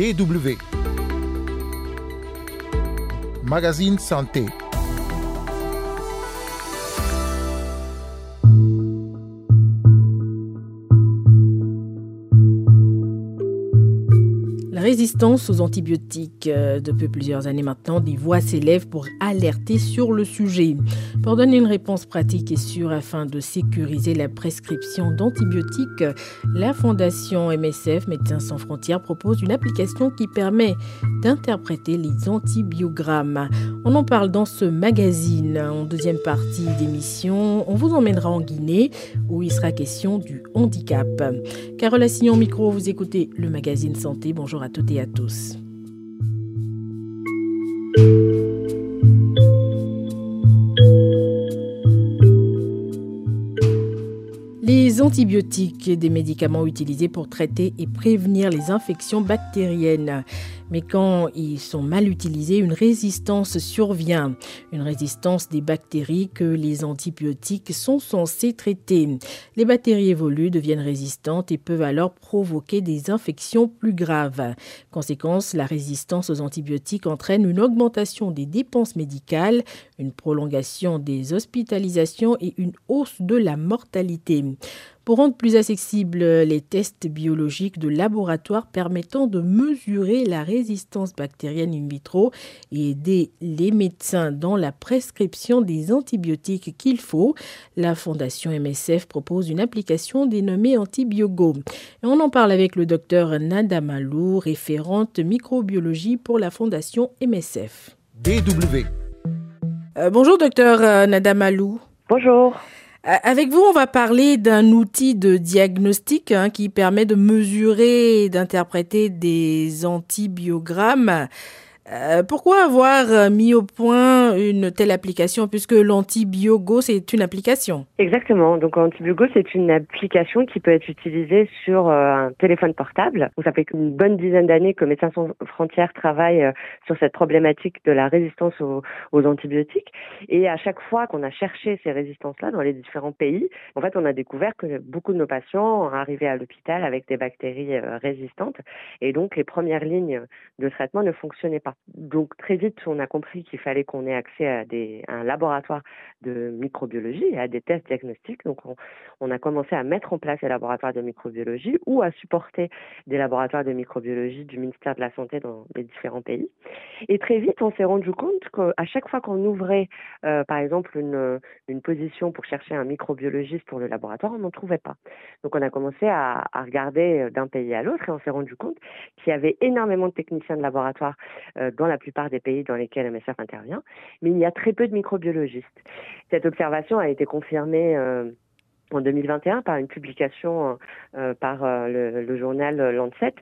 DW. Magazine Santé. Résistance aux antibiotiques. Euh, depuis plusieurs années maintenant, des voix s'élèvent pour alerter sur le sujet. Pour donner une réponse pratique et sûre afin de sécuriser la prescription d'antibiotiques, la Fondation MSF Médecins sans frontières propose une application qui permet d'interpréter les antibiogrammes. On en parle dans ce magazine. En deuxième partie d'émission, on vous emmènera en Guinée où il sera question du handicap. Carole Assignon micro, vous écoutez le magazine Santé. Bonjour à toutes à tous. Antibiotiques, des médicaments utilisés pour traiter et prévenir les infections bactériennes. Mais quand ils sont mal utilisés, une résistance survient. Une résistance des bactéries que les antibiotiques sont censés traiter. Les bactéries évoluent, deviennent résistantes et peuvent alors provoquer des infections plus graves. Conséquence, la résistance aux antibiotiques entraîne une augmentation des dépenses médicales, une prolongation des hospitalisations et une hausse de la mortalité pour rendre plus accessibles les tests biologiques de laboratoire permettant de mesurer la résistance bactérienne in vitro et aider les médecins dans la prescription des antibiotiques qu'il faut. La Fondation MSF propose une application dénommée Antibiogo. Et on en parle avec le docteur Nada Malou, référente microbiologie pour la Fondation MSF. DW. Euh, bonjour docteur euh, Nada Malou. Bonjour. Euh, avec vous, on va parler d'un outil de diagnostic hein, qui permet de mesurer et d'interpréter des antibiogrammes. Euh, pourquoi avoir euh, mis au point une telle application puisque l'antibiogo c'est une application? Exactement. Donc antibiogo c'est une application qui peut être utilisée sur euh, un téléphone portable. ça fait une bonne dizaine d'années que Médecins sans frontières travaille sur cette problématique de la résistance aux antibiotiques. Et à chaque fois qu'on a cherché ces résistances-là dans les différents pays, en fait on a découvert que beaucoup de nos patients arrivaient à l'hôpital avec des bactéries résistantes. Et donc les premières lignes de traitement ne fonctionnaient pas donc très vite, on a compris qu'il fallait qu'on ait accès à, des, un laboratoire de microbiologie et à des tests diagnostiques. Donc on, a commencé à mettre en place des laboratoires de microbiologie ou à supporter des laboratoires de microbiologie du ministère de la Santé dans les différents pays. Et très vite, on s'est rendu compte qu'à chaque fois qu'on ouvrait, euh, par exemple, une, une position pour chercher un microbiologiste pour le laboratoire, on n'en trouvait pas. Donc on a commencé à, à regarder d'un pays à l'autre et on s'est rendu compte qu'il y avait énormément de techniciens de laboratoire euh, dans la plupart des pays dans lesquels MSF intervient, mais il y a très peu de microbiologistes. Cette observation a été confirmée euh, en 2021 par une publication euh, par euh, le, journal Lancet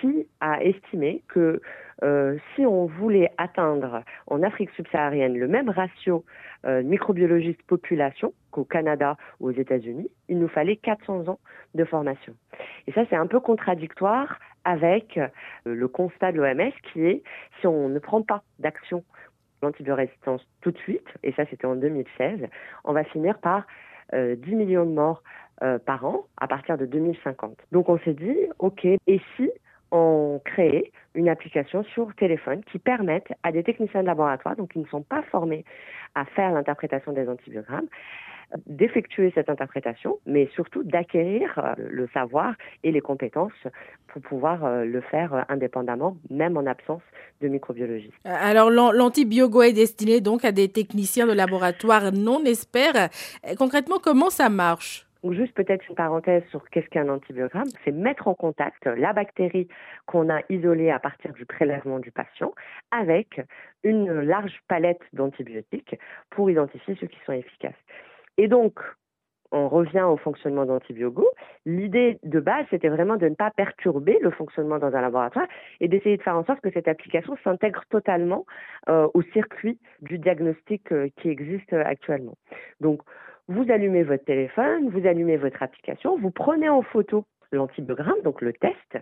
qui a estimé que si on voulait atteindre en Afrique subsaharienne le même ratio microbiologiste population qu'au Canada ou aux États-Unis, il nous fallait 400 ans de formation. Et ça, c'est un peu contradictoire avec euh, le constat de l'OMS qui est si on ne prend pas d'action l'antibiorésistance tout de suite, et ça c'était en 2016, on va finir par 10 euh, millions de morts euh, par an à partir de 2050. Donc on s'est dit, ok, et si on créait une application sur téléphone qui permette à des techniciens de laboratoire, donc qui ne sont pas formés à faire l'interprétation des antibiogrammes, d'effectuer cette interprétation, mais surtout d'acquérir euh, le savoir et les compétences pour pouvoir euh, le faire euh, indépendamment, même en absence de microbiologie. Alors, l'antibiogo est destiné donc à des techniciens de laboratoire non experts. Concrètement, comment ça marche? Juste peut-être une parenthèse sur qu'est-ce qu'un antibiogramme. C'est mettre en contact la bactérie qu'on a isolée à partir du prélèvement du patient avec une large palette d'antibiotiques pour identifier ceux qui sont efficaces. Et donc, on revient au fonctionnement d'Antibiogo. L'idée de base, c'était vraiment de ne pas perturber le fonctionnement dans un laboratoire et d'essayer de faire en sorte que cette application s'intègre totalement euh, au circuit du diagnostic euh, qui existe actuellement. Donc, vous allumez votre téléphone, vous allumez votre application, vous prenez en photo l'antibiogramme, donc le test,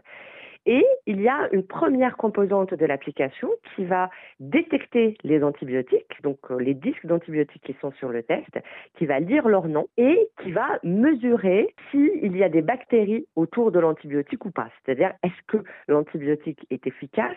Et il y a une première composante de l'application qui va détecter les antibiotiques, donc euh, les disques d'antibiotiques qui sont sur le test, qui va lire leur nom et qui va mesurer s'il y a des bactéries autour de l'antibiotique ou pas. C'est-à-dire, est-ce que l'antibiotique est efficace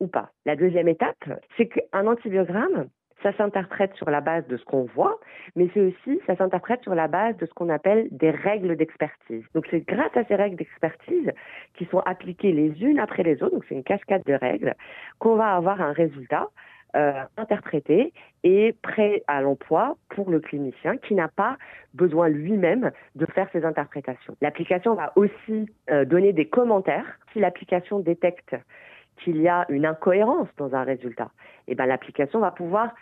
ou pas? La deuxième étape, c'est qu'un antibiogramme, ça s'interprète sur la base de ce qu'on voit, mais c'est aussi, ça s'interprète sur la base de ce qu'on appelle des règles d'expertise. Donc c'est grâce à ces règles d'expertise qui sont appliquées les unes après les autres, donc c'est une cascade de règles, qu'on va avoir un résultat euh, interprété et prêt à l'emploi pour le clinicien qui n'a pas besoin lui-même de faire ses interprétations. L'application va aussi euh, donner des commentaires si l'application détecte qu'il y a une incohérence dans un résultat. Eh ben l'application va pouvoir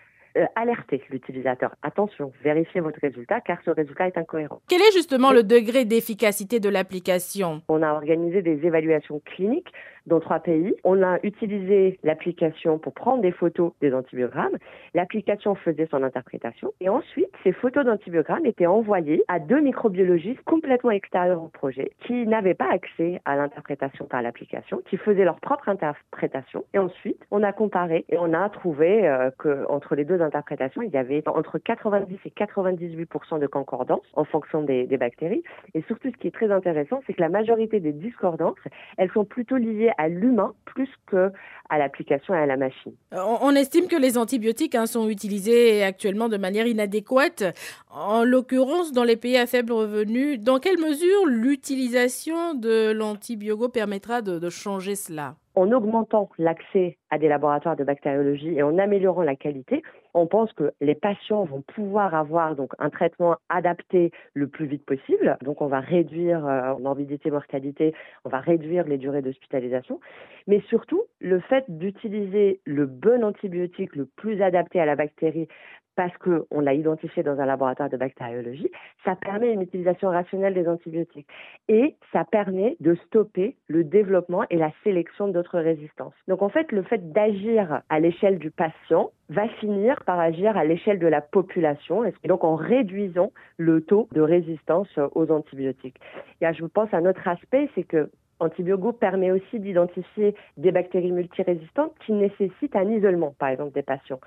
alerter l'utilisateur. Attention, vérifiez votre résultat car ce résultat est incohérent. Quel est justement le degré d'efficacité de l'application? On a organisé des évaluations cliniques dans trois pays. On a utilisé l'application pour prendre des photos des antibiogrammes. L'application faisait son interprétation. Et ensuite, ces photos d'antibiogrammes étaient envoyées à deux microbiologistes complètement extérieurs au projet, qui n'avaient pas accès à l'interprétation par l'application, qui faisaient leur propre interprétation. Et ensuite, on a comparé et on a trouvé euh, que entre les deux interprétations, il y avait entre 90 et 98% de concordance en fonction des, des bactéries. Et surtout, ce qui est très intéressant, c'est que la majorité des discordances, elles sont plutôt liées à l'humain plus que à l'application et à la machine. On estime que les antibiotiques hein, sont utilisés actuellement de manière inadéquate, en l'occurrence dans les pays à faible revenu. Dans quelle mesure l'utilisation de l'antibiogo permettra de changer cela? En augmentant l'accès à des laboratoires de bactériologie et en améliorant la qualité, on pense que les patients vont pouvoir avoir donc un traitement adapté le plus vite possible. Donc on va réduire euh, morbidité, mortalité, on va réduire les durées d'hospitalisation, mais surtout le fait d'utiliser le bon antibiotique le plus adapté à la bactérie parce qu'on l'a identifié dans un laboratoire de bactériologie, ça permet une utilisation rationnelle des antibiotiques. Et ça permet de stopper le développement et la sélection d'autres résistances. Donc en fait, le fait d'agir à l'échelle du patient va finir par agir à l'échelle de la population, et donc en réduisant le taux de résistance aux antibiotiques. Et je pense à un autre aspect, c'est que Antibiogo permet aussi d'identifier des bactéries multirésistantes qui nécessitent un isolement, par exemple des patients.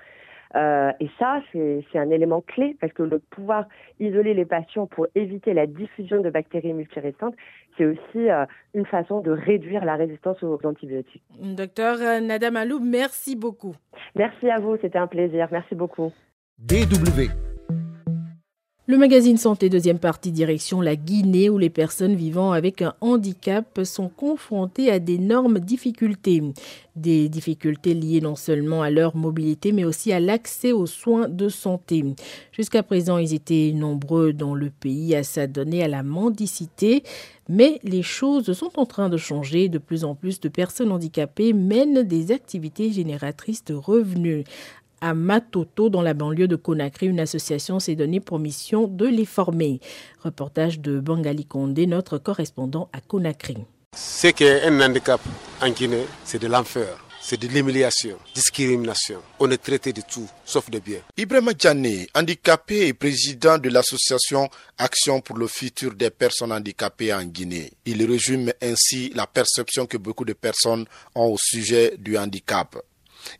Euh, et ça, c'est un élément clé parce que le pouvoir isoler les patients pour éviter la diffusion de bactéries multirésistantes, c'est aussi euh, une façon de réduire la résistance aux antibiotiques. Docteur euh, Nadam Alou, merci beaucoup. Merci à vous, c'était un plaisir. Merci beaucoup. DW le magazine Santé, deuxième partie, direction la Guinée, où les personnes vivant avec un handicap sont confrontées à d'énormes difficultés. Des difficultés liées non seulement à leur mobilité, mais aussi à l'accès aux soins de santé. Jusqu'à présent, ils étaient nombreux dans le pays à s'adonner à la mendicité. Mais les choses sont en train de changer. De plus en plus de personnes handicapées mènent des activités génératrices de revenus à Matoto, dans la banlieue de Conakry. Une association s'est donnée pour mission de les former. Reportage de Bangali Kondé, notre correspondant à Conakry. Ce qu'est un handicap en Guinée, c'est de l'enfer c'est de l'humiliation, discrimination. On est traité de tout, sauf de bien. Ibrahim Djani, handicapé et président de l'association Action pour le futur des personnes handicapées en Guinée. Il résume ainsi la perception que beaucoup de personnes ont au sujet du handicap.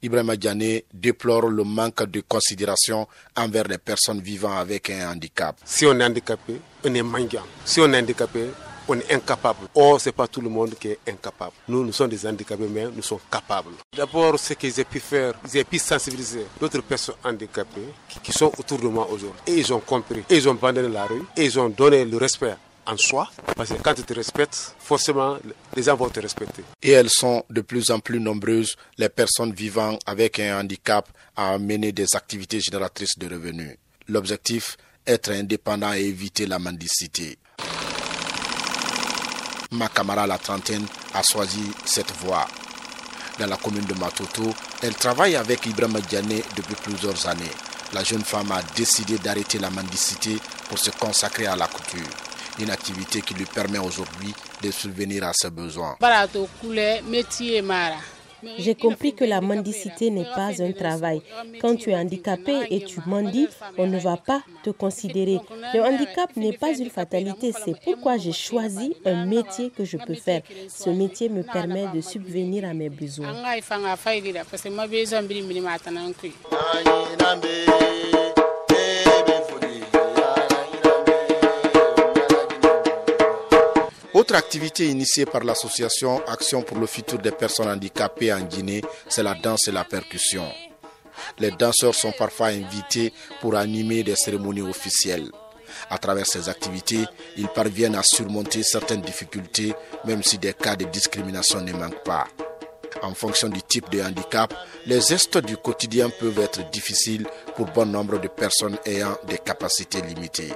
Ibrahim Diané déplore le manque de considération envers les personnes vivant avec un handicap. Si on est handicapé, on est mendiant. Si on est handicapé, on est incapable. Or, ce n'est pas tout le monde qui est incapable. Nous, nous sommes des handicapés, mais nous sommes capables. D'abord, ce qu'ils ont pu faire, ont pu sensibiliser d'autres personnes handicapées qui sont autour de moi aujourd'hui. Et ils ont compris. Et ils ont abandonné la rue. Et ils ont donné le respect en soi, parce que quand tu te respectes, forcément, les gens vont te respecter. Et elles sont de plus en plus nombreuses, les personnes vivant avec un handicap, à mener des activités génératrices de revenus. L'objectif, être indépendant et éviter la mendicité. Ma camarade la trentaine a choisi cette voie. Dans la commune de Matoto, elle travaille avec Ibrahim Diané depuis plusieurs années. La jeune femme a décidé d'arrêter la mendicité pour se consacrer à la couture une activité qui lui permet aujourd'hui de subvenir à ses besoins. J'ai compris que la mendicité n'est pas un travail. Quand tu es handicapé et tu mendis, on ne va pas te considérer. Le handicap n'est pas une fatalité. C'est pourquoi j'ai choisi un métier que je peux faire. Ce métier me permet de subvenir à mes besoins. Autre activité initiée par l'association Action pour le futur des personnes handicapées en Guinée, c'est la danse et la percussion. Les danseurs sont parfois invités pour animer des cérémonies officielles. À travers ces activités, ils parviennent à surmonter certaines difficultés, même si des cas de discrimination ne manquent pas. En fonction du type de handicap, les gestes du quotidien peuvent être difficiles pour bon nombre de personnes ayant des capacités limitées.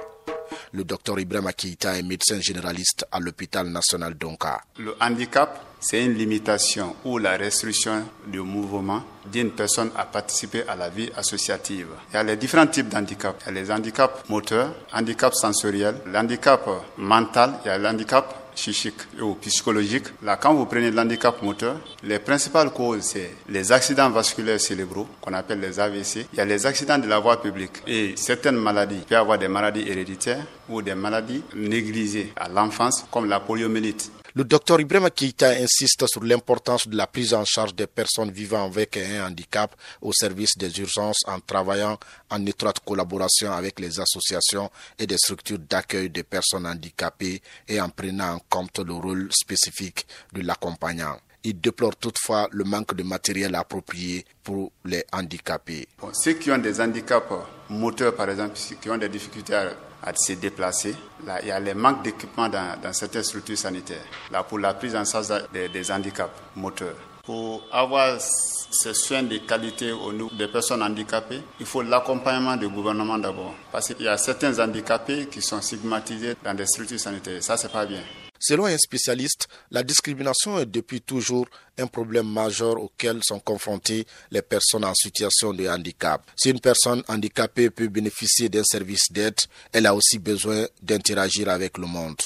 Le docteur Ibrahim Akita est médecin généraliste à l'hôpital national d'Onka. Le handicap, c'est une limitation ou la restriction du mouvement d'une personne à participer à la vie associative. Il y a les différents types d'handicap. Il y a les handicaps moteurs, handicap sensoriel, l'handicap mental, il y a l'handicap chichique ou psychologique. Là, quand vous prenez l'handicap moteur, les principales causes, c'est les accidents vasculaires cérébraux, qu'on appelle les AVC. Il y a les accidents de la voie publique et certaines maladies. Il peut y avoir des maladies héréditaires ou des maladies négligées à l'enfance, comme la poliomyélite. Le docteur Ibrahim Keita insiste sur l'importance de la prise en charge des personnes vivant avec un handicap au service des urgences en travaillant en étroite collaboration avec les associations et des structures d'accueil des personnes handicapées et en prenant en compte le rôle spécifique de l'accompagnant. Il déplore toutefois le manque de matériel approprié pour les handicapés. ceux qui ont des handicaps moteurs, par exemple, qui ont des difficultés à à se déplacer. Là, il y a les manques d'équipement dans, certaines structures sanitaires. Là, pour la prise en charge des, des handicaps moteurs. Pour avoir ces soins de qualité au niveau des personnes handicapées, il faut l'accompagnement du gouvernement d'abord. Parce qu'il y a certains handicapés qui sont stigmatisés dans des structures sanitaires. Ça, c'est pas bien. Selon un spécialiste, la discrimination est depuis toujours un problème majeur auquel sont confrontées les personnes en situation de handicap. Si une personne handicapée peut bénéficier d'un service d'aide, elle a aussi besoin d'interagir avec le monde.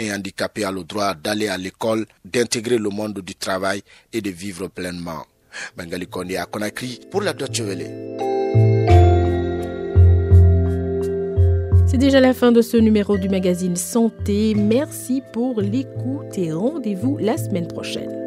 Un handicapé a le droit d'aller à l'école, d'intégrer le monde du travail et de vivre pleinement. Bengali Kondi à Conakry pour la Deutsche Welle. Déjà la fin de ce numéro du magazine Santé. Merci pour l'écoute et rendez-vous la semaine prochaine.